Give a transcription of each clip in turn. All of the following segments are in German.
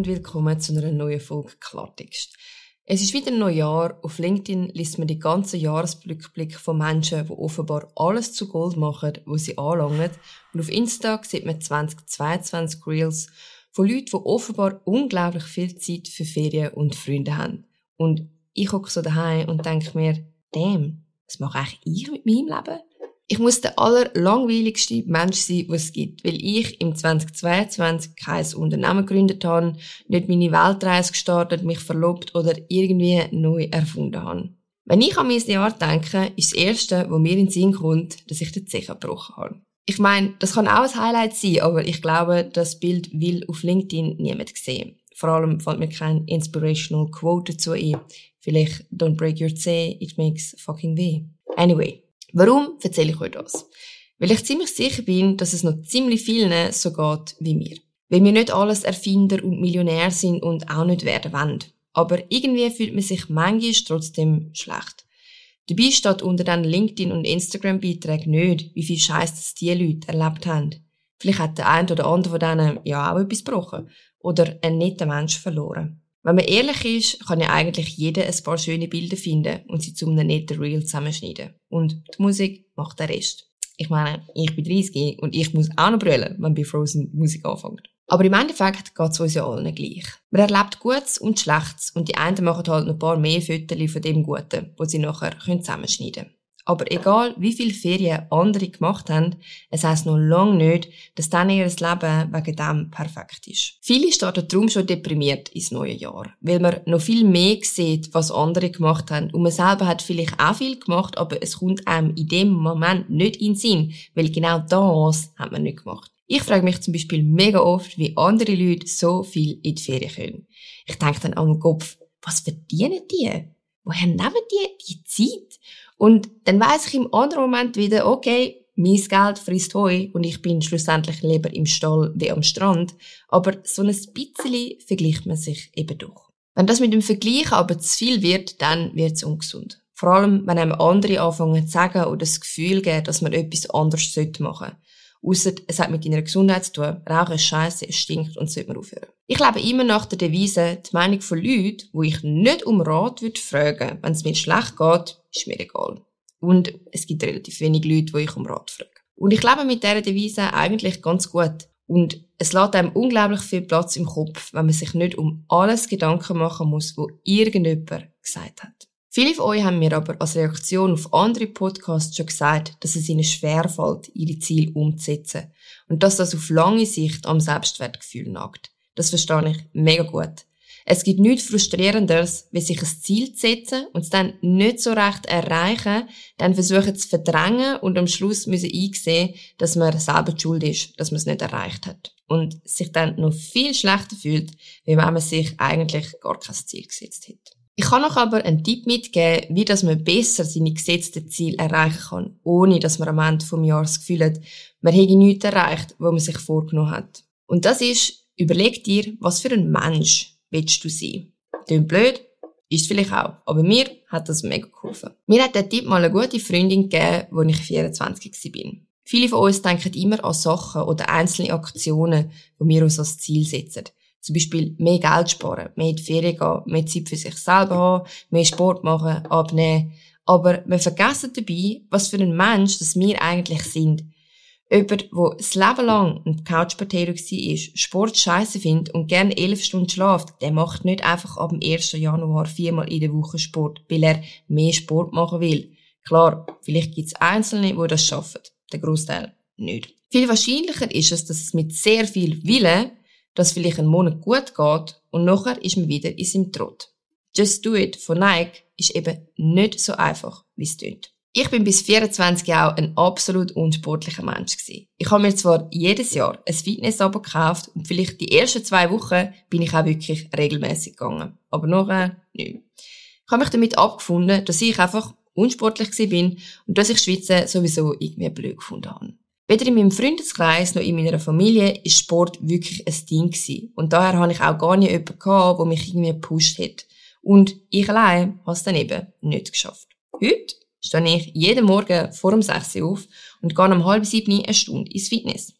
und willkommen zu einer neuen Folge Klartext. Es ist wieder ein neues Jahr. Auf LinkedIn liest man die ganzen Jahresrückblick von Menschen, die offenbar alles zu Gold machen, wo sie anlangen. Und auf Insta sieht man 2022 Reels von Leuten, die offenbar unglaublich viel Zeit für Ferien und Freunde haben. Und ich gucke so daheim und denke mir, damn, was mache eigentlich ich mit meinem Leben? Ich muss der allerlangweiligste Mensch sein, was es gibt, weil ich im 2022 kein Unternehmen gegründet habe, nicht meine Weltreise gestartet, mich verlobt oder irgendwie neu erfunden habe. Wenn ich an mein Jahr denke, ist das Erste, was mir in den Sinn kommt, dass ich den Zehen gebrochen habe. Ich meine, das kann auch ein Highlight sein, aber ich glaube, das Bild will auf LinkedIn niemand sehen. Vor allem fällt mir kein inspirational Quote dazu ein. Vielleicht, don't break your Zeh, it makes fucking weh. Anyway. Warum erzähle ich euch das? Weil ich ziemlich sicher bin, dass es noch ziemlich vielen so geht wie mir. Weil wir nicht alles Erfinder und Millionär sind und auch nicht werden wollen. Aber irgendwie fühlt man sich manchmal trotzdem schlecht. Dabei steht unter den LinkedIn- und Instagram-Beiträgen nicht, wie viel Scheiß das die Leute erlebt haben. Vielleicht hat der eine oder andere von denen ja auch etwas gebrochen oder einen netten Mensch verloren. Wenn man ehrlich ist, kann ja eigentlich jeder ein paar schöne Bilder finden und sie zu einem netten Reel zusammenschneiden. Und die Musik macht den Rest. Ich meine, ich bin 30 und ich muss auch noch brüllen, wenn bei Frozen Musik anfängt. Aber im Endeffekt geht es uns ja allen gleich. Man erlebt Gutes und Schlechtes und die einen machen halt noch ein paar mehr Fotos von dem Guten, wo sie nachher zusammenschneiden können. Aber egal, wie viele Ferien andere gemacht haben, es heisst noch lange nicht, dass dann ihr Leben wegen dem perfekt ist. Viele starten darum schon deprimiert ins neue Jahr, weil man noch viel mehr sieht, was andere gemacht haben und man selber hat vielleicht auch viel gemacht, aber es kommt einem in dem Moment nicht in den Sinn, weil genau das hat man nicht gemacht. Ich frage mich zum Beispiel mega oft, wie andere Leute so viel in die Ferien können. Ich denke dann an den Kopf, was verdienen die? Woher nehmen die die Zeit? Und dann weiß ich im anderen Moment wieder, okay, mein Geld frisst Heu und ich bin schlussendlich lieber im Stall wie am Strand. Aber so ein bisschen vergleicht man sich eben doch. Wenn das mit dem Vergleich aber zu viel wird, dann wird es ungesund. Vor allem, wenn einem andere anfangen zu sagen oder das Gefühl geben, dass man etwas anderes machen sollte. Ausser es hat mit deiner Gesundheit zu tun. Rauchen ist scheiße, es stinkt und sollte man aufhören. Ich lebe immer nach der Devise, die Meinung von Leuten, wo ich nicht um Rat würde fragen, wenn es mir schlecht geht, ist mir egal. Und es gibt relativ wenig Leute, die ich um Rat frage. Und ich lebe mit dieser Devise eigentlich ganz gut. Und es lässt einem unglaublich viel Platz im Kopf, wenn man sich nicht um alles Gedanken machen muss, wo irgendjemand gesagt hat. Viele von euch haben mir aber als Reaktion auf andere Podcasts schon gesagt, dass es ihnen schwerfällt, ihre Ziele umzusetzen und dass das auf lange Sicht am Selbstwertgefühl nagt. Das verstehe ich mega gut. Es gibt nichts Frustrierenderes, wie sich ein Ziel zu setzen und es dann nicht so recht erreichen, dann versuchen zu verdrängen und am Schluss müssen einsehen, dass man selber die schuld ist, dass man es nicht erreicht hat. Und sich dann noch viel schlechter fühlt, wie wenn man sich eigentlich gar kein Ziel gesetzt hat. Ich kann euch aber einen Tipp mitgeben, wie dass man besser seine gesetzten Ziele erreichen kann, ohne dass man am Ende vom Jahr das Gefühl hat, man hätte nichts erreicht, was man sich vorgenommen hat. Und das ist, überleg dir, was für ein Mensch willst du sein. Klingt blöd, ist vielleicht auch, aber mir hat das mega geholfen. Mir hat der Tipp mal eine gute Freundin gegeben, als ich 24 war. Viele von uns denken immer an Sachen oder einzelne Aktionen, die wir uns als Ziel setzen. Zum Beispiel mehr Geld sparen, mehr in die Ferien gehen, mehr Zeit für sich selber haben, mehr Sport machen, abnehmen. Aber wir vergessen dabei, was für ein Mensch das wir eigentlich sind. Jemand, der das Leben lang ein Couch-Potato war, Sport scheiße findet und gerne elf Stunden schlaft, der macht nicht einfach ab dem 1. Januar viermal in der Woche Sport, weil er mehr Sport machen will. Klar, vielleicht gibt es Einzelne, die das schaffen. Der Großteil nicht. Viel wahrscheinlicher ist es, dass es mit sehr viel Willen dass vielleicht ein Monat gut geht und nachher ist man wieder in seinem Trott. Just Do It von Nike ist eben nicht so einfach, wie es klingt. Ich bin bis 24 Jahre ein absolut unsportlicher Mensch gewesen. Ich habe mir zwar jedes Jahr ein Fitness-Abo gekauft und vielleicht die ersten zwei Wochen bin ich auch wirklich regelmäßig gegangen. Aber nachher nicht. Ich habe mich damit abgefunden, dass ich einfach unsportlich bin und dass ich Schweizen sowieso irgendwie blöd gefunden habe. Weder in meinem Freundeskreis noch in meiner Familie ist Sport wirklich ein Ding gewesen. Und daher habe ich auch gar nicht jemanden gehabt, der mich irgendwie gepusht hat. Und ich allein habe es dann eben nicht geschafft. Heute stehe ich jeden Morgen vor um 6 Uhr auf und gehe um halb sieben eine Stunde ins Fitness.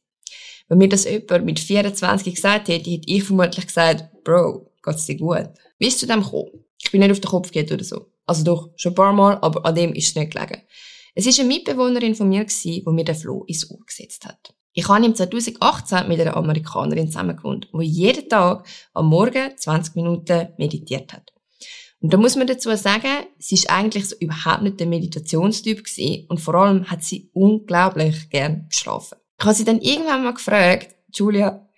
Wenn mir das jemand mit 24 gesagt hätte, hätte ich vermutlich gesagt, Bro, geht's dir gut? Wie ist zu dem gekommen? Ich bin nicht auf den Kopf geht oder so. Also doch, schon ein paar Mal, aber an dem ist es nicht gelegen. Es war eine Mitbewohnerin von mir, die mir den Floh ins Ohr gesetzt hat. Ich habe im 2018 mit einer Amerikanerin zusammengewohnt, die jeden Tag am Morgen 20 Minuten meditiert hat. Und da muss man dazu sagen, sie ist eigentlich so überhaupt nicht der Meditationstyp gewesen und vor allem hat sie unglaublich gern geschlafen. Ich habe sie dann irgendwann mal gefragt, Julia,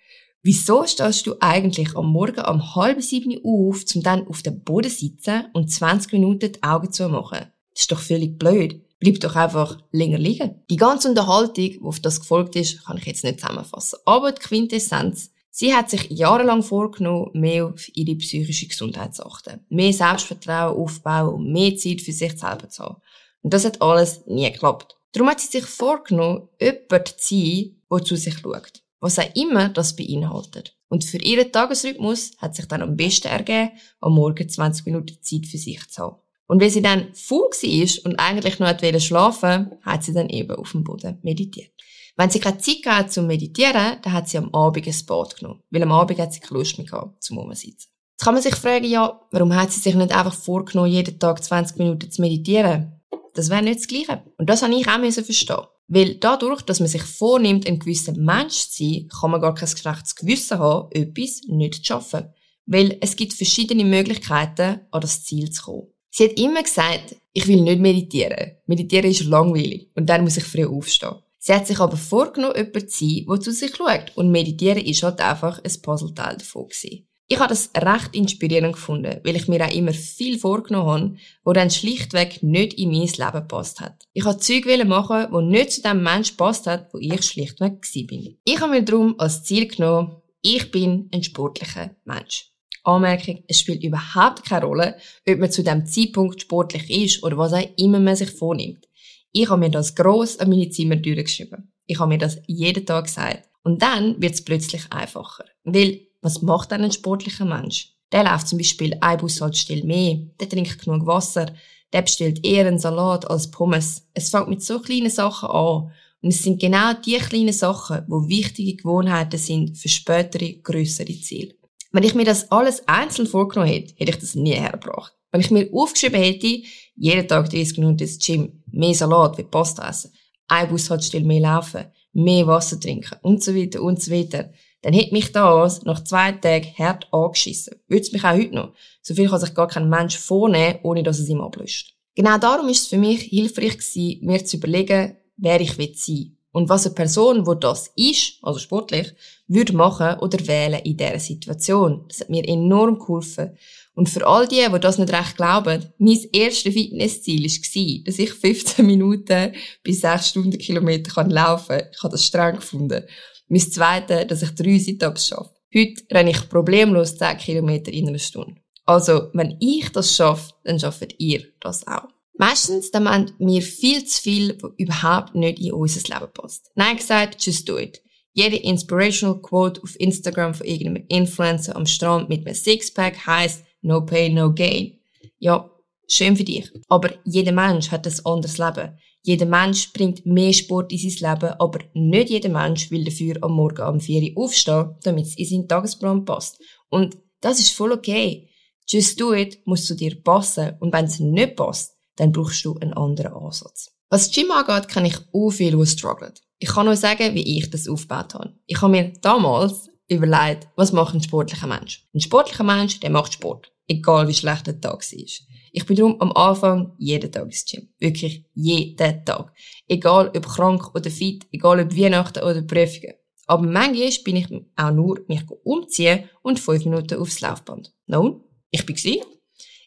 wieso stehst du eigentlich am Morgen um halb sieben auf, um dann auf dem Boden zu sitzen und 20 Minuten die Augen zu machen? Das ist doch völlig blöd. Bleib doch einfach länger liegen. Die ganze Unterhaltung, die auf das gefolgt ist, kann ich jetzt nicht zusammenfassen. Aber die Quintessenz, sie hat sich jahrelang vorgenommen, mehr auf ihre psychische Gesundheit zu achten. Mehr Selbstvertrauen aufbauen und mehr Zeit für sich selber zu haben. Und das hat alles nie geklappt. Darum hat sie sich vorgenommen, jemand zu sein, der zu sich schaut. Was auch immer das beinhaltet. Und für ihren Tagesrhythmus hat sich dann am besten ergeben, am Morgen 20 Minuten Zeit für sich zu haben. Und wenn sie dann faul war und eigentlich nur wollte schlafen, hat sie dann eben auf dem Boden meditiert. Wenn sie keine Zeit hatte zum Meditieren, dann hat sie am Abend ein Bad genommen. Weil am Abend hat sie keine Lust mehr gehabt, zum Rumsitzen. Jetzt kann man sich fragen, ja, warum hat sie sich nicht einfach vorgenommen, jeden Tag 20 Minuten zu meditieren? Das wäre nicht das Gleiche. Und das habe ich auch verstehen. Weil dadurch, dass man sich vornimmt, ein gewisser Mensch zu sein, kann man gar kein schlechtes Gewissen haben, etwas nicht zu schaffen. Weil es gibt verschiedene Möglichkeiten, an das Ziel zu kommen. Sie hat immer gesagt, ich will nicht meditieren. Meditieren ist langweilig und dann muss ich früh aufstehen. Sie hat sich aber vorgenommen, jemand zu sein, der zu sich schaut. Und meditieren ist halt einfach ein Puzzleteil davon gewesen. Ich habe das recht inspirierend gefunden, weil ich mir auch immer viel vorgenommen habe, wo dann schlichtweg nicht in mein Leben passt hat. Ich wollte Zeug machen, wo nicht zu dem Mensch passt hat, wo ich schlichtweg bin. Ich habe mir darum als Ziel genommen, ich bin ein sportlicher Mensch. Anmerkung, es spielt überhaupt keine Rolle, ob man zu dem Zeitpunkt sportlich ist oder was auch immer man sich vornimmt. Ich habe mir das gross an meine Zimmertüre geschrieben. Ich habe mir das jeden Tag gesagt. Und dann wird es plötzlich einfacher. Weil, was macht denn ein sportlicher Mensch? Der läuft zum Beispiel ein Bushaltestelle mehr, der trinkt genug Wasser, der bestellt eher einen Salat als Pommes. Es fängt mit so kleinen Sachen an. Und es sind genau die kleinen Sachen, wo wichtige Gewohnheiten sind für spätere, größere Ziele. Wenn ich mir das alles einzeln vorgenommen hätte, hätte ich das nie hergebracht. Wenn ich mir aufgeschrieben hätte, jeden Tag 30 Minuten ins Gym, mehr Salat wie Pasta essen, ein Bushaltestelle mehr laufen, mehr Wasser trinken und so weiter und so weiter, dann hätte mich das nach zwei Tagen hart angeschissen. Würde es mich auch heute noch. So viel kann sich gar kein Mensch vornehmen, ohne dass es ihm ablöscht. Genau darum ist es für mich hilfreich gewesen, mir zu überlegen, wer ich sein will und was eine Person, wo das ist, also sportlich, würde machen oder wählen in dieser Situation. Das hat mir enorm geholfen. Und für all die, die das nicht recht glauben, mein erstes Fitnessziel war, dass ich 15 Minuten bis 6 Stundenkilometer laufen kann. Ich habe das streng gefunden. Mein zweites, dass ich drei Sit-Ups schaffe. Heute renne ich problemlos 10 Kilometer in einer Stunde. Also, wenn ich das schaffe, dann schafft ihr das auch. Meistens dann meinen wir viel zu viel, was überhaupt nicht in unser Leben passt. Nein gesagt, just do it. Jede Inspirational Quote auf Instagram von irgendeinem Influencer am Strand mit einem Sixpack heißt No pain, no gain. Ja, schön für dich. Aber jeder Mensch hat ein anderes Leben. Jeder Mensch bringt mehr Sport in sein Leben, aber nicht jeder Mensch will dafür am Morgen um 4 Uhr aufstehen, damit es in seinen Tagesplan passt. Und das ist voll okay. Just do it muss zu dir passen. Und wenn es nicht passt, dann brauchst du einen anderen Ansatz. Was Gym angeht, kann ich auch viel, die strugglen. Ich kann nur sagen, wie ich das aufgebaut habe. Ich habe mir damals überlegt, was macht ein sportlicher Mensch? Ein sportlicher Mensch, der macht Sport. Egal wie schlecht der Tag war. Ich bin darum am Anfang jeden Tag ins Gym. Wirklich jeden Tag. Egal ob krank oder fit, egal ob Weihnachten oder Prüfungen. Aber manchmal bin ich auch nur mich umziehen und fünf Minuten aufs Laufband. Nun, ich bin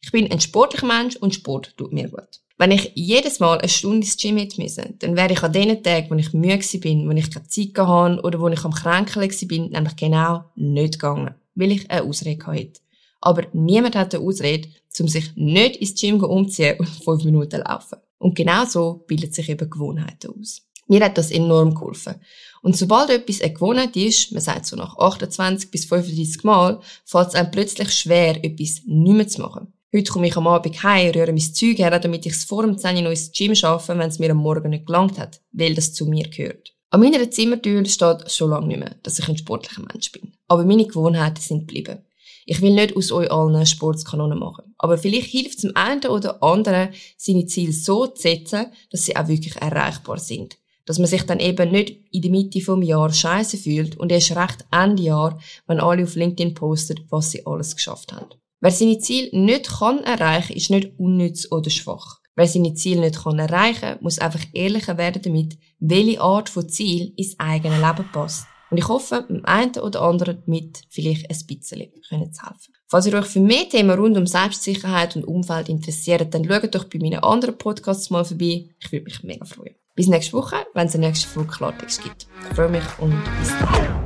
ich bin ein sportlicher Mensch und Sport tut mir gut. Wenn ich jedes Mal eine Stunde ins Gym hätte müssen, dann wäre ich an den Tagen, wo ich müde bin, wo ich keine Zeit hatte oder wo ich am Kränkeln bin, nämlich genau nicht gegangen, weil ich eine Ausrede hatte. Aber niemand hat eine Ausrede, um sich nicht ins Gym umzuziehen und fünf Minuten laufen. Und genau so bildet sich eben Gewohnheiten aus. Mir hat das enorm geholfen. Und sobald etwas eine Gewohnheit ist, man sagt so nach 28 bis 35 Mal, fällt es einem plötzlich schwer, etwas nicht mehr zu machen. Heute komme ich am Abend heim, rühre mein Zeug her, damit ich es vor dem 10 Uhr ins Gym schaffe, wenn es mir am Morgen nicht gelangt hat, weil das zu mir gehört. An meiner Zimmertür steht schon lange nicht mehr, dass ich ein sportlicher Mensch bin. Aber meine Gewohnheiten sind geblieben. Ich will nicht aus euch allen Sportskanonen machen. Aber vielleicht hilft es dem einen oder anderen, seine Ziele so zu setzen, dass sie auch wirklich erreichbar sind. Dass man sich dann eben nicht in der Mitte vom Jahr scheiße fühlt und erst recht Ende Jahr, wenn alle auf LinkedIn posten, was sie alles geschafft haben. Wer seine Ziele nicht kann erreichen, ist nicht unnütz oder schwach. Wer seine Ziele nicht kann erreichen, muss einfach ehrlicher werden damit, welche Art von Ziel ins eigene Leben passt. Und ich hoffe, dem einen oder anderen mit vielleicht ein bisschen können zu helfen. Falls ihr euch für mehr Themen rund um Selbstsicherheit und Umfeld interessiert, dann schaut doch bei meinen anderen Podcasts mal vorbei. Ich würde mich mega freuen. Bis nächste Woche, wenn es eine nächste Folge Klartext gibt. Ich freue mich und bis dann.